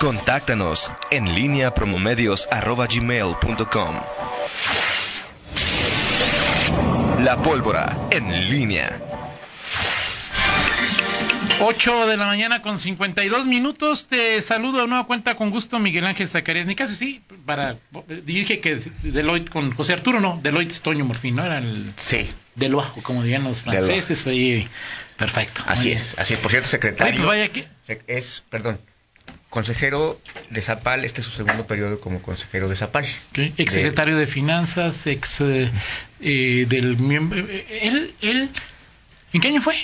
Contáctanos en línea promomedios.com. La pólvora en línea. 8 de la mañana con 52 minutos. Te saludo de nueva cuenta con gusto, Miguel Ángel Zacarías. Ni caso sí, para. Dije que Deloitte con José Arturo, no. Deloitte es Toño Morfín, ¿no? Era el. Sí. Deloajo, como dirían los franceses. Oye, perfecto. Así es, así es. Por cierto, secretario. Pues vaya que... Es, perdón, consejero de Zapal, este es su segundo periodo como consejero de Zapal. Ex secretario de... Finanzas, ex eh, eh, del miembro. Eh, él, él, ¿en qué año fue?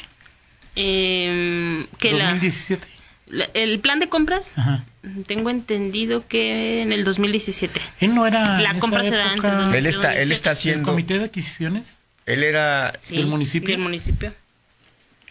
Eh, que 2017. La, el plan de compras, Ajá. tengo entendido que en el 2017. Él no era. La compra se da entre Él está, él está haciendo. ¿El comité de adquisiciones? Él era. Sí, ¿Del municipio? Del municipio.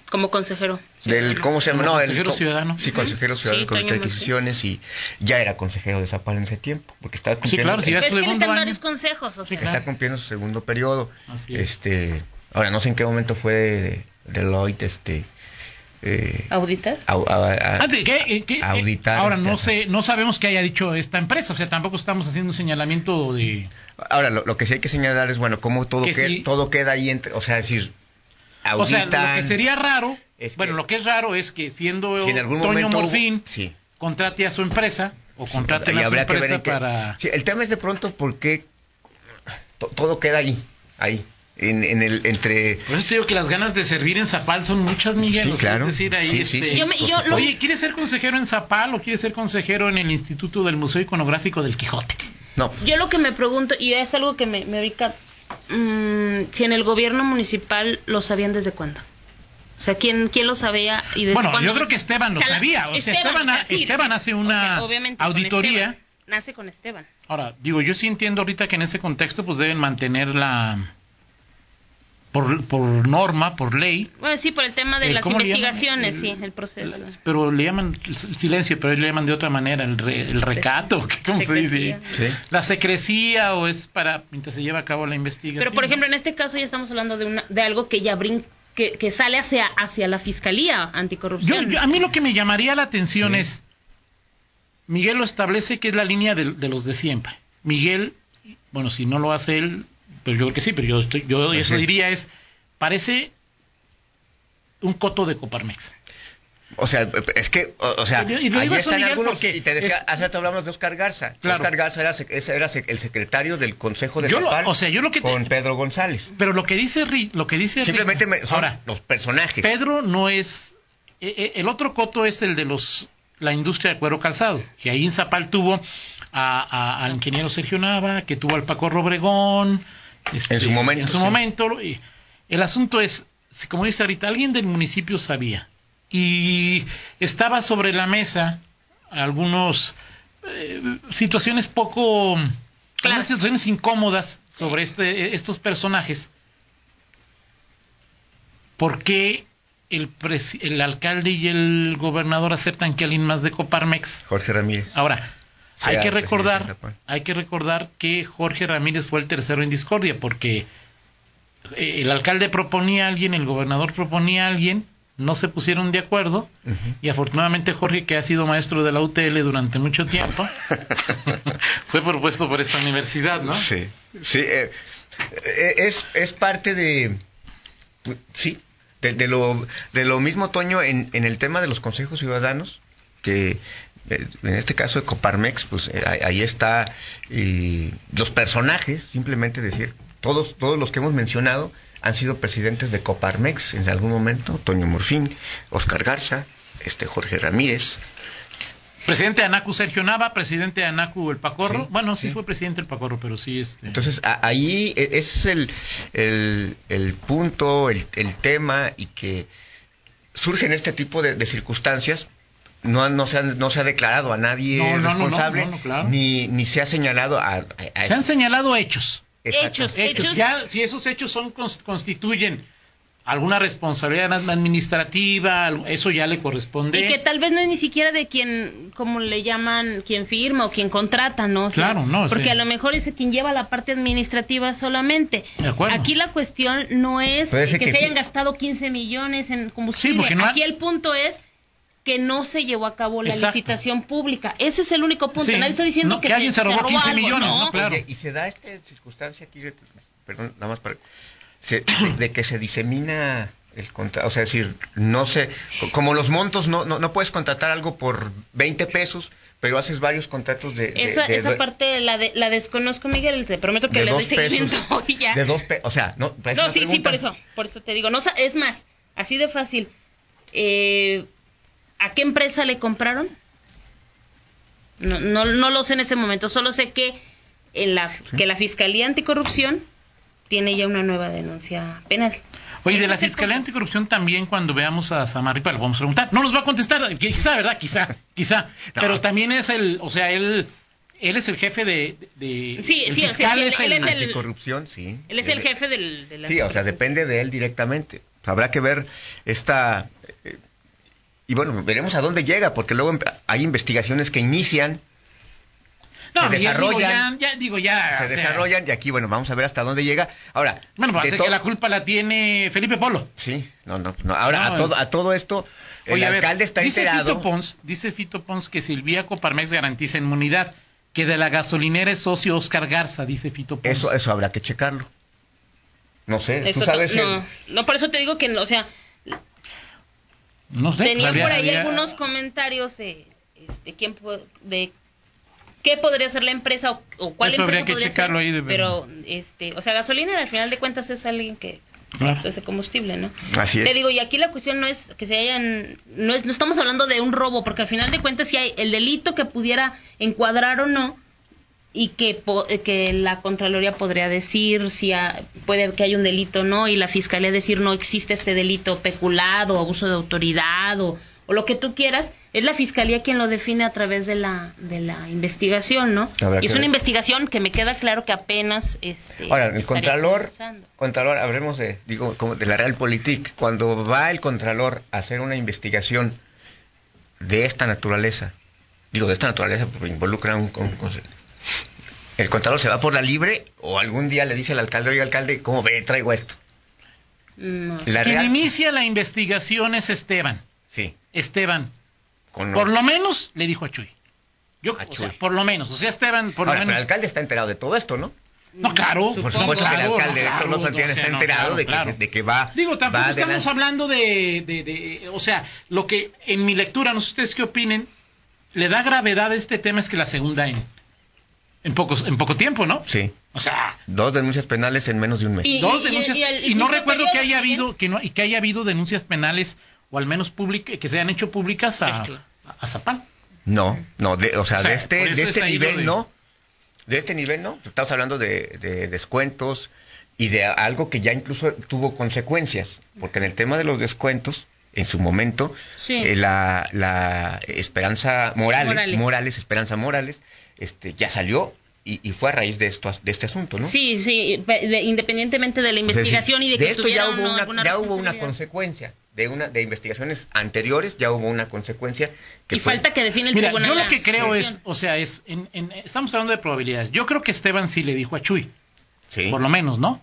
Como consejero. Del, ¿Cómo se llama? No, consejero el, ciudadano. Sí, consejero ciudadano del Comité de Adquisiciones y ya era consejero de Zapal en ese tiempo, porque estaba cumpliendo... Sí, claro, si ya es su segundo están año. varios consejos, o sea. Está cumpliendo su segundo periodo. Así es. Este, ahora no sé en qué momento fue de, Deloitte, este... Eh, ¿Auditar? Au, a, a, Ah, ¿sí? ¿Qué, qué, auditar. Ahora, este, no sé, no sabemos qué haya dicho esta empresa, o sea, tampoco estamos haciendo un señalamiento de... Ahora, lo, lo que sí hay que señalar es, bueno, cómo todo, Que que, sí. todo queda ahí, entre, o sea, decir, O sea, lo que sería raro, Es bueno, lo que es raro es que siendo si en algún Toño momento Morfín sí. contrate a su empresa o contrate a su que empresa para... Sí, el tema es de pronto por qué to- todo queda ahí, ahí, en, en el, entre... Por eso te digo que las ganas de servir en Zapal son muchas, Miguel. Sí, o sea, claro. Es decir, ahí Sí, sí, este, sí, Yo me- por yo supuesto. lo- Oye, ¿quieres ser consejero en Zapal o quieres ser consejero en el Instituto del Museo Iconográfico del Quijote? No, Yo lo que me pregunto, y es algo que me, me ubica, mm, si en el gobierno municipal lo sabían desde cuándo. O sea, ¿quién, quién lo sabía y desde Bueno, cuándo? yo creo que Esteban lo O sea, la- sabía. O sea, Esteban, o sea, sí, Esteban hace una o sea, obviamente con auditoría. Esteban. Nace con Esteban. Ahora, digo, yo sí entiendo ahorita que en ese contexto pues deben mantener la... Por, por norma, por ley, Bueno, sí, por el tema de Eh, las investigaciones, El- sí, el proceso. pero le llaman el silencio, pero le llaman de otra manera, el, re- el recato, ¿qué- ¿cómo se dice? Secrecía. sí. La secrecía o es para mientras se lleva a cabo la investigación. Pero, por ejemplo, en este caso ya estamos hablando de, una, de algo que ya brin que, que sale hacia, hacia la Fiscalía Yo, Anticorrupción. yo- a mí lo que me llamaría la atención Sí. es, Miguel lo establece que es la línea de, de los de siempre. Miguel, bueno, si no lo hace él, pues yo creo que sí, pero yo, estoy- yo eso diría es, parece un coto de Coparmex. O sea, es que, o, o sea, Y ahí están Miguel, algunos, y te decía, es- hace rato hablamos de Oscar Garza. Claro. Oscar Garza era, era el secretario del Consejo de Yo lo- Zapal o sea, yo lo que te- con Pedro González. Pero lo que dice lo que dice Simplemente me- son ahora los personajes. Pedro no es eh, eh, el otro coto es el de los la industria de cuero calzado que ahí en Zapal tuvo a- a- al ingeniero Sergio Nava que tuvo al Paco Robregón este, En su momento, en su sí. momento y el asunto es si como dice ahorita alguien del municipio sabía y estaba sobre la mesa algunos eh, situaciones poco Claro. algunas situaciones incómodas sobre este estos personajes ¿por qué el, el alcalde y el gobernador aceptan que alguien más de Coparmex? Jorge Ramírez. Ahora, hay que presidente de recordar, hay que recordar que Jorge Ramírez fue el tercero en discordia, porque eh, el alcalde proponía a alguien, el gobernador proponía a alguien, no se pusieron de acuerdo, y afortunadamente Jorge, que ha sido maestro de la UTL durante mucho tiempo, fue propuesto por esta universidad, ¿no? Sí, sí, eh, eh, es, es parte de, sí, de, de lo, de lo mismo, Toño, en, en el tema de los consejos ciudadanos, que en este caso de Coparmex, pues eh, ahí- está y los personajes, simplemente decir, todos, todos los que hemos mencionado han sido presidentes de Coparmex en algún momento, Toño Morfín, Oscar Garza, este Jorge Ramírez, Presidente de ANACU Sergio Nava, presidente de ANACU el Pacorro. Sí, bueno, sí, sí. fue presidente el Pacorro, pero sí este. Entonces, a- ahí e- ese es el, el, el punto, el, el tema, y que surgen este tipo de, de circunstancias. No, no, se ha, no se ha declarado a nadie No, no, no, no, responsable, no, no, claro. ni, ni se ha señalado a... a- a- Se han señalado hechos. Hechos, hechos. Ya, si esos hechos son cons- constituyen alguna responsabilidad administrativa, eso ya le corresponde. Y que tal vez no es ni siquiera de quien, como le llaman, quien firma o quien contrata, ¿no? O sea, Claro, no, Porque sí. a lo mejor es quien lleva la parte administrativa solamente. De acuerdo. Aquí la cuestión no es que, se hayan gastado 15 millones en combustible. Sí, porque no ha- Aquí el punto es que no se llevó a cabo la Exacto. licitación pública. Ese es el único punto. Sí, Nadie está diciendo no, que, que alguien se robó 15 algo, millones, ¿no? ¿no? Claro. Oye, y se da esta circunstancia aquí, perdón, nada más para... se- de, que se disemina el contrato, o sea, es decir, no sé, co- como los montos, no, no, no puedes contratar algo por 20 pesos, pero haces varios contratos de... de- Esa, de- esa de- parte la, de, la desconozco, Miguel. Te prometo que le doy dos pesos, seguimiento y ya. De dos pesos, o sea, no... No, sí, sí, pregunta. por eso, por eso te digo. No, es más, así de fácil. Eh, ¿A qué empresa le compraron? No, no, no lo sé en ese momento, solo sé que, en la, que la Fiscalía Anticorrupción tiene ya una nueva denuncia penal. Oye, de la Fiscalía. Anticorrupción también cuando veamos a Samarripa le vamos a preguntar. No nos va a contestar, quizá, ¿verdad? Quizá, quizá. No. Pero también es el, o sea, él, él es el jefe de... de- Sí, el sí, o sea, fiscal sí, es él el... es el- Anticorrupción, sí. Él es el jefe del, de la Sí, o sea, depende de él directamente. Habrá que ver esta... y bueno, veremos a dónde llega, porque luego hay investigaciones que inician, No, se digo, desarrollan, ya, ya, digo, ya. se o sea, desarrollan, y aquí, bueno, vamos a ver hasta dónde llega. Ahora, Bueno, parece to- que la culpa la tiene Felipe Polo. Sí, no, no, no. Ahora, No, a, todo, a todo esto, el Oye, ver, alcalde está dice enterado... Fito Pons, dice Fito Pons que Silvia Coparmex garantiza inmunidad, que de la gasolinera es socio Oscar Garza, dice Fito Pons. Eso, eso habrá que checarlo. No sé, Eso tú sabes... ta- el- no, no, por eso te digo que, no, o sea, no sé. tenía habría- por ahí habría- algunos comentarios de, este, quién de qué podría hacer la empresa o, o cuál Eso habría empresa que podría checarlo ser, ahí de pero este o sea gasolina al final de cuentas es alguien que Claro. hace combustible no Así es. te digo y aquí la cuestión no es que se hayan no es no estamos hablando de un robo porque al final de cuentas si hay el delito que pudiera encuadrar o no y que po- eh, que la contraloría podría decir si ha- puede que hay un delito o no y la fiscalía decir no existe este delito peculado abuso de autoridad o, o lo que tú quieras es la fiscalía quien lo define a través de la de la investigación no y es una ver. investigación que me queda claro que apenas este Ahora, el Contralor. Contralor, hablemos de, digo, como de la Realpolitik, cuando va el Contralor a hacer una investigación de esta naturaleza, digo de esta naturaleza porque involucra un- el Contralor se va por la libre o algún día le dice al alcalde, oiga alcalde, ¿cómo ve? Traigo esto. No. La Quien Real, inicia la investigación es Esteban. sí, Esteban, con por lo menos le dijo a Chuy. Yo, A o sea, Chuy. por lo menos. O sea, Esteban, por Ahora, lo pero el menos. alcalde está enterado de todo esto, ¿no? No, claro, Por supuesto que el alcalde claro, Héctor López Santillana o sea, está no, enterado claro, de, que, claro. de que va. Digo, tampoco va estamos adelante. hablando de, de- de- O sea, lo que en mi lectura, no sé ustedes qué opinen, le da gravedad a este tema es que la segunda en, en, pocos, en poco tiempo, ¿no? Sí, O sea, dos denuncias penales en menos de un mes. Y- dos denuncias. y Y, el- no recuerdo que haya también. habido que no, y que haya habido denuncias penales, o al menos pública, que se han hecho públicas a, a Zapal. No, no, de, o sea, O sea, de este, de es este nivel de- no. De este nivel no. Estamos hablando de, de descuentos y de algo que ya incluso tuvo consecuencias. Porque en el tema de los descuentos, en su momento, Sí. eh, la, la Esperanza Morales, Morales. Morales, Esperanza Morales, este, ya salió y, y fue a raíz de, esto, de este asunto, ¿no? Sí, sí, pe- de- independientemente de la investigación y de que esto ya hubo una, ya hubo una consecuencia de una de investigaciones anteriores ya hubo una consecuencia que Y fue- falta que define el Mira, tribunal. yo lo que creo es, o sea, es, en- en- estamos hablando de probabilidades. Yo creo que Esteban sí le dijo a Chuy, sí. por lo menos, ¿no?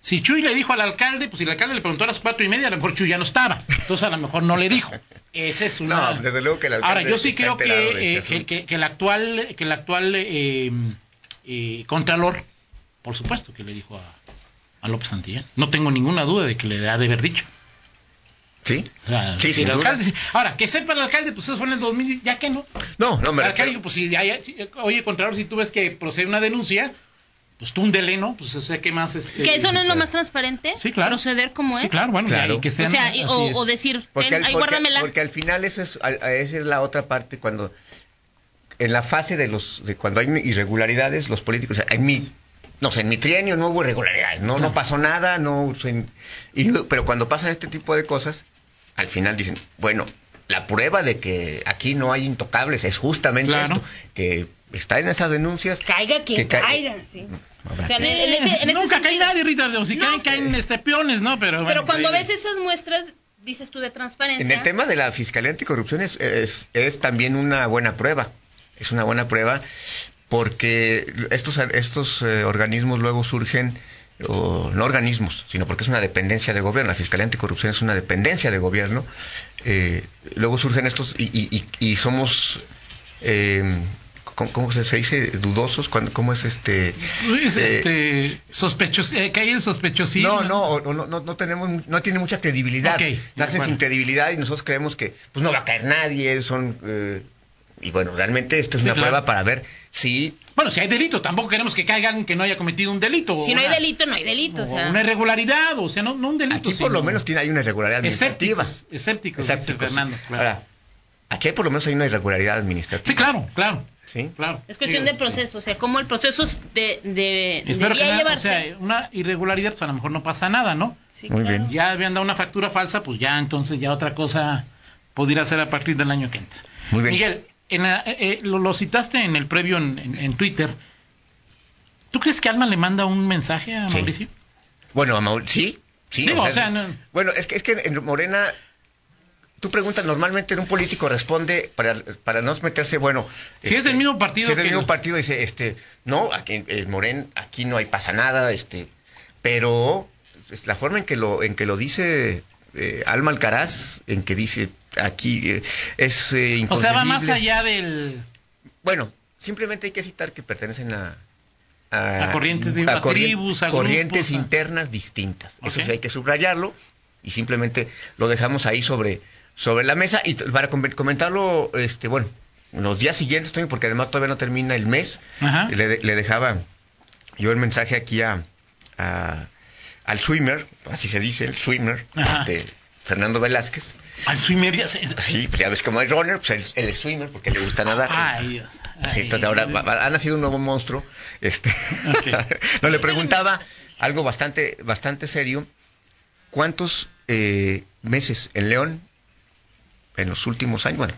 Si Chuy le dijo al alcalde, pues si el alcalde le preguntó a las cuatro y media, a lo mejor Chuy ya no estaba. Entonces a lo mejor no le dijo. Esa es una... No, desde luego que el alcalde Ahora, yo sí creo que, eh, este que, que- que el actual, que el actual eh, eh, Contralor, por supuesto que le dijo a, a López Santillán. No tengo ninguna duda de que le ha de haber dicho. Sí, O sea, sí, si sin el duda. alcalde, sí. Ahora, que sepa el alcalde, pues eso fue en el 2000, ya que no. No, no, me El alcalde dijo, pues si, ya- ya- oye, Contralor, si tú ves que procede una denuncia, pues túndele, ¿no? Pues o sea, ¿qué más? Este, Que eso no es lo claro. más transparente. Sí, claro. Proceder como Sí, es. claro, bueno, Claro. ya, y que O sea, y- o, o decir, Porque, "Ten, al, ahí porque- guárdamela. porque al final eso es, a- a- esa es la otra parte cuando en la fase de los de cuando hay irregularidades los políticos en mi no sé en mi trienio no hubo irregularidades no no pasó nada no y no- pero cuando pasan este tipo de cosas al final dicen bueno la prueba de que aquí no hay intocables es justamente Claro. esto que está en esas denuncias Caiga quien que ca- caiga, sí. Habrá O sea, en, que- en ese, en ese Nunca cae sentido- nadie, Rita. o Si No, caen, caen este, peones, ¿no? Pero, bueno, Pero cuando ves esas muestras, dices tú de transparencia. En el tema de la Fiscalía Anticorrupción es, es, es también una buena prueba. Es una buena prueba porque estos, estos eh, organismos luego surgen o no organismos, sino porque es una dependencia de gobierno. La Fiscalía Anticorrupción es una dependencia de gobierno. Eh, luego surgen estos y, y- y- y somos, eh, ¿cómo, cómo se dice? Dudosos. ¿Cuándo- ¿Cómo es este? Pues, Eh, este, sospechos, eh, que hay el sospechosismo. no, no, no, no, no tenemos, no tiene mucha credibilidad. Ok, de Nacen sin credibilidad y nosotros creemos que pues no va a caer nadie, son eh, y bueno, realmente esto es Sí, una claro. prueba para ver si Bueno, si hay delito, tampoco queremos que caiga alguien que no haya cometido un delito. Si no hay delito, no hay delito. O sea, Una irregularidad, o sea, no, no un delito. aquí por lo menos tiene hay una irregularidad administrativa. Escépticos, escépticos. Fernando. Claro. Ahora, aquí por lo menos hay una irregularidad administrativa. Sí, claro, claro, ¿Sí? claro. es cuestión Digo, de proceso. O sea, cómo el proceso es de, de, Espero que nada, o llevarse. sea, una irregularidad, pues a lo mejor no pasa nada, ¿no? Sí, Muy claro. bien. Ya habían dado una factura falsa, pues ya entonces ya otra cosa podría ser a partir del año que entra. Muy bien. Miguel, en la- eh, eh, lo, lo citaste en el previo en, en- en Twitter. ¿Tú crees que Alma le manda un mensaje a Sí. Mauricio? Bueno, a Maur- sí, sí. Digo, o sea, no- Bueno, es que, es que en Morena, tú preguntas, normalmente un político responde para, para no meterse, bueno... Si es del mismo partido Si es del que mismo el- partido, dice, este, no, aquí en Moren, aquí no hay pasa nada, este, pero es la forma en que lo, en que lo dice eh, Alma Alcaraz, en que dice aquí eh, es eh, O sea, va más allá del... Bueno, simplemente hay que citar que pertenecen a... A, A corrientes de- a tribus, a corrientes grupos, internas distintas. Eso sí hay que subrayarlo y simplemente lo dejamos ahí sobre, sobre la mesa y para com- comentarlo, este, bueno, los días siguientes, porque además todavía no termina el mes, le, le dejaba yo el mensaje aquí a, a- al swimmer, así se dice, el swimmer, Ajá. este, Fernando Velázquez. Al swimmer ya se- Sí, pues ya ves cómo es runner, pues él, es swimmer porque le gusta nadar. Ay, Dios. Ay. entonces ahora va- va- ha nacido un nuevo monstruo. Este, no le preguntaba algo bastante, bastante serio. ¿Cuántos eh, meses en León, en los últimos años, bueno,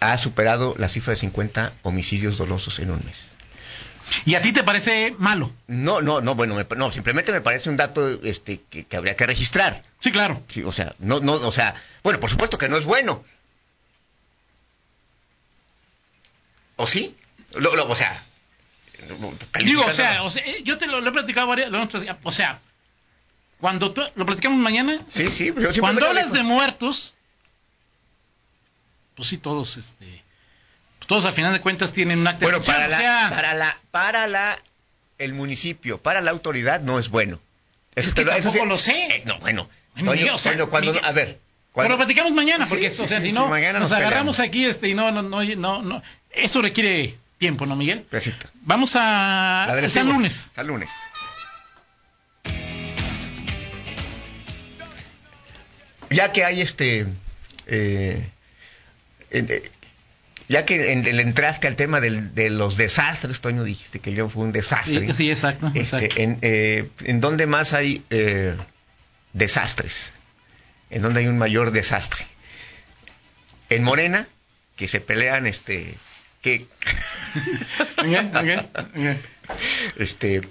ha superado la cifra de 50 homicidios dolosos en un mes? ¿Y a ti te parece malo? No, no, no, bueno, me- no, simplemente me parece un dato este, que, que habría que registrar. Sí, claro. Sí, o sea, no, no, o sea, bueno, por supuesto que no es bueno. ¿O sí? Lo- lo- o sea, Digo, o sea, o sea, eh, yo te lo, lo he platicado varias, lo platicado, o sea, cuando tú, lo platicamos mañana, Sí, sí, yo cuando hablas de muertos, pues sí, todos, este, todos al final de cuentas tienen un acta de Bueno, para o la, sea, para la, para la, el municipio, para la autoridad no es bueno. Eso Es que lo- eso tampoco lo sé. Eh, no, bueno, Ay, Toño, cuando, a ver, pero lo platicamos mañana, Sí, porque, sí, o sea, sí, si sí, no, nos nos agarramos aquí, este, y no, no, no, no, no, eso requiere tiempo, ¿no, Miguel? Besito. Vamos a, La Estivo. Lunes. San lunes. Ya que hay este. eh, en- eh, ya que en- le entraste al tema del- de los desastres, Toño, dijiste que León fue un desastre. Sí, sí, exacto, Este, exacto. en, eh, ¿En dónde más hay eh, desastres? ¿En dónde hay un mayor desastre? En Morena, que se pelean, este, que, este,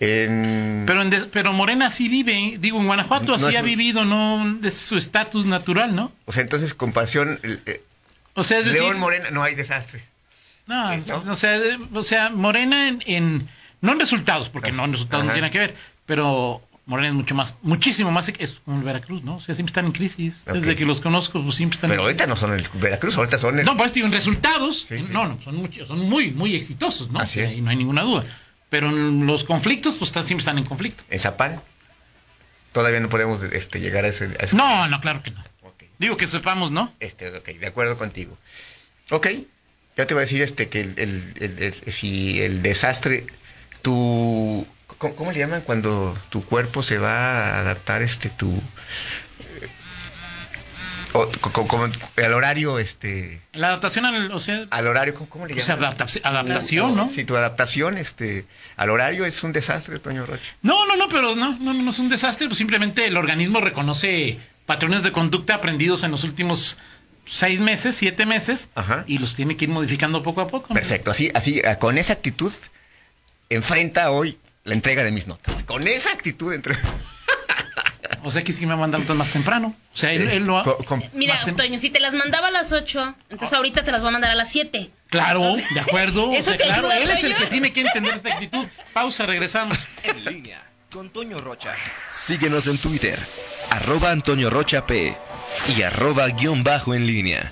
en... Pero, en pero Morena sí vive, digo, en Guanajuato No así ha un- vivido, ¿no? Es su estatus natural, ¿no? O sea, entonces, comparación, eh, eh, O sea, es decir, León Morena, no hay desastre. no, ¿no? o sea, eh, o sea, Morena en, en- no en resultados, porque no en resultados no tiene que ver, pero Morena es mucho más, muchísimo más, es como el Veracruz, ¿no? O sea, siempre están en crisis. Desde que los conozco, pues siempre están Pero en ahorita no son el Veracruz, ahorita son el... No, pues digo, en resultados, Sí, sí. no, no, son, muchos, son muy, muy exitosos, ¿no? Así es. Y no hay ninguna duda. Pero en los conflictos, pues están- siempre están en conflicto. En Zapal. Todavía no podemos este, llegar a ese... a ese- No, no, claro que no. Digo que sepamos, ¿no? Este, ok, de acuerdo contigo. Ok, ya te voy a decir este que el- el- si el desastre, tu... ¿cómo, cómo le llaman cuando tu cuerpo se va a adaptar, este, tu... o- el horario, este... La adaptación al, o sea, Al horario, ¿cómo, cómo le llaman? adapta- adaptación, ¿no? Si tu adaptación este, al horario es un desastre, Toño Rocha. No, no, no, pero no, no, no es un desastre, pues simplemente el organismo reconoce patrones de conducta aprendidos en los últimos seis meses, siete meses, Ajá. y los tiene que ir modificando poco a poco. ¿no? Perfecto, así, así, ah, con esa actitud, enfrenta hoy la entrega de mis notas. Con esa actitud entre... O sea, que sí me va a mandar otras más temprano. O sea, él, él lo ha... Con- Mira, Toño, si te las mandaba a las 8, entonces ahorita te las voy a mandar a las 7. Claro, de acuerdo. o ¿Eso sea, te claro, ayuda, él es el que tiene que entender esta actitud. Pausa, regresamos. En En línea con Toño Rocha. Síguenos en Twitter, arroba Antonio Rocha P y arroba guion bajo en línea.